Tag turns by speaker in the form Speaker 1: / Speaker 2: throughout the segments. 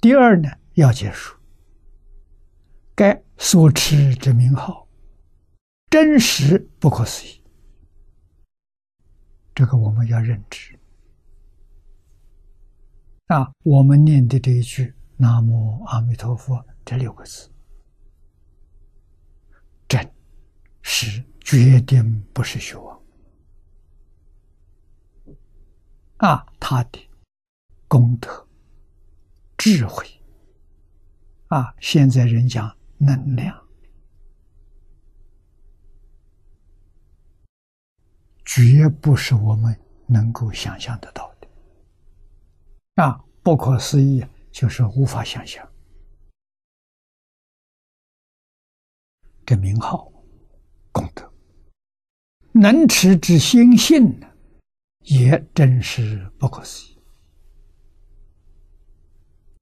Speaker 1: 第二呢，要结束。该所持之名号，真实不可思议。这个我们要认知。啊，我们念的这一句“南无阿弥陀佛”这六个字，真，是决定不是虚妄。啊，他的功德、智慧，啊，现在人讲能量，绝不是我们能够想象得到的。啊，不可思议，就是无法想象。这名号功德，能持之心性呢？也真是不可思议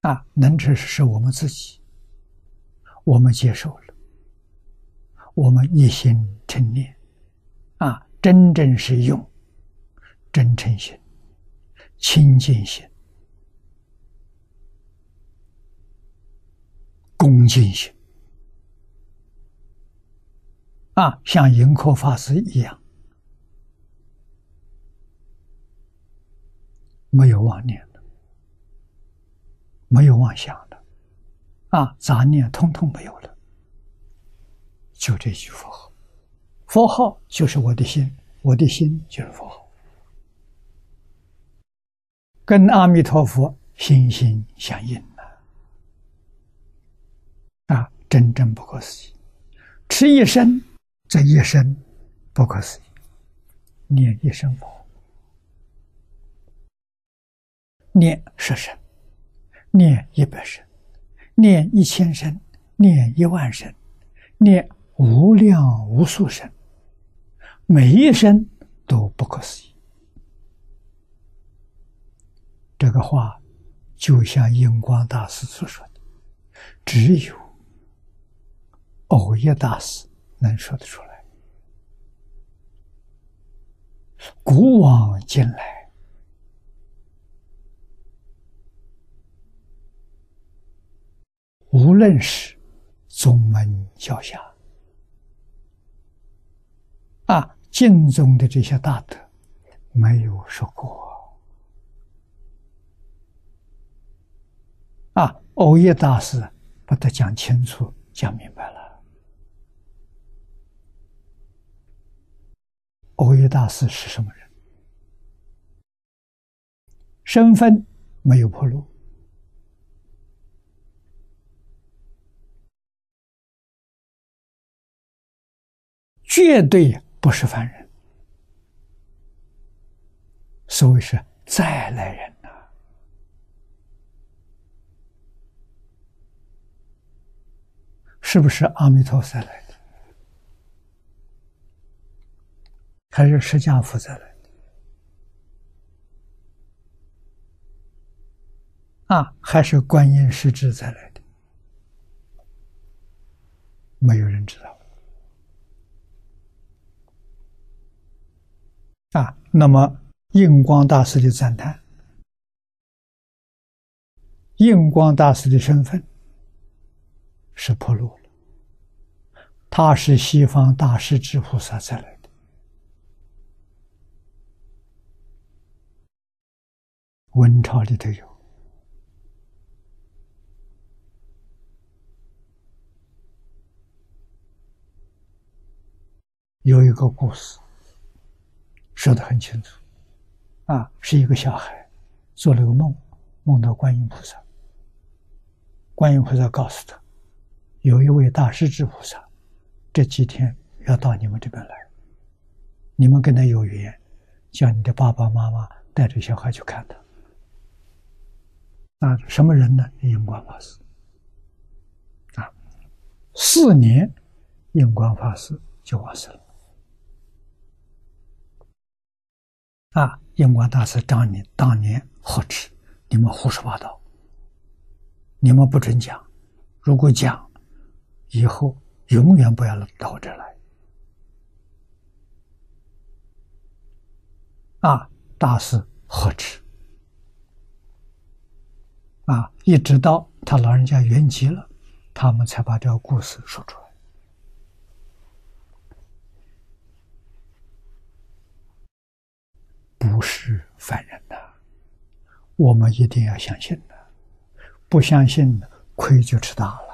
Speaker 1: 啊！能吃是我们自己，我们接受了，我们一心称念啊，真正是用真诚心、清净心、恭敬心啊，像盈科法师一样。没有妄念，没有妄想的，啊，杂念通通没有了，就这句佛号，佛号就是我的心，我的心就是佛号，跟阿弥陀佛心心相印了，啊，真正不可思议，吃一生，这一生不可思议，念一生佛。念十声，念一百声，念一千声，念一万声，念无量无数声，每一声都不可思议。这个话就像印光大师所说的，只有偶一大师能说得出来。古往今来。论是宗门教下啊，敬宗的这些大德，没有说过啊。欧耶大师把它讲清楚、讲明白了。欧耶大师是什么人？身份没有破露。绝对不是凡人，所谓是再来人呐，是不是阿弥陀佛来的，还是释迦佛再来的？啊，还是观音师智再来的？没有人知道。啊，那么印光大师的赞叹，印光大师的身份是破露了，他是西方大师之菩萨再来的，文朝里头有，有一个故事。说的很清楚，啊，是一个小孩做了个梦，梦到观音菩萨。观音菩萨告诉他，有一位大势至菩萨，这几天要到你们这边来，你们跟他有缘，叫你的爸爸妈妈带着小孩去看他。啊，什么人呢？印光法师。啊，四年，印光法师就往生了。啊！印光大师当年当年呵斥你们胡说八道，你们不准讲，如果讲，以后永远不要到这来。啊！大师呵斥，啊，一直到他老人家圆寂了，他们才把这个故事说出来。不是凡人的，我们一定要相信的，不相信亏就吃大了。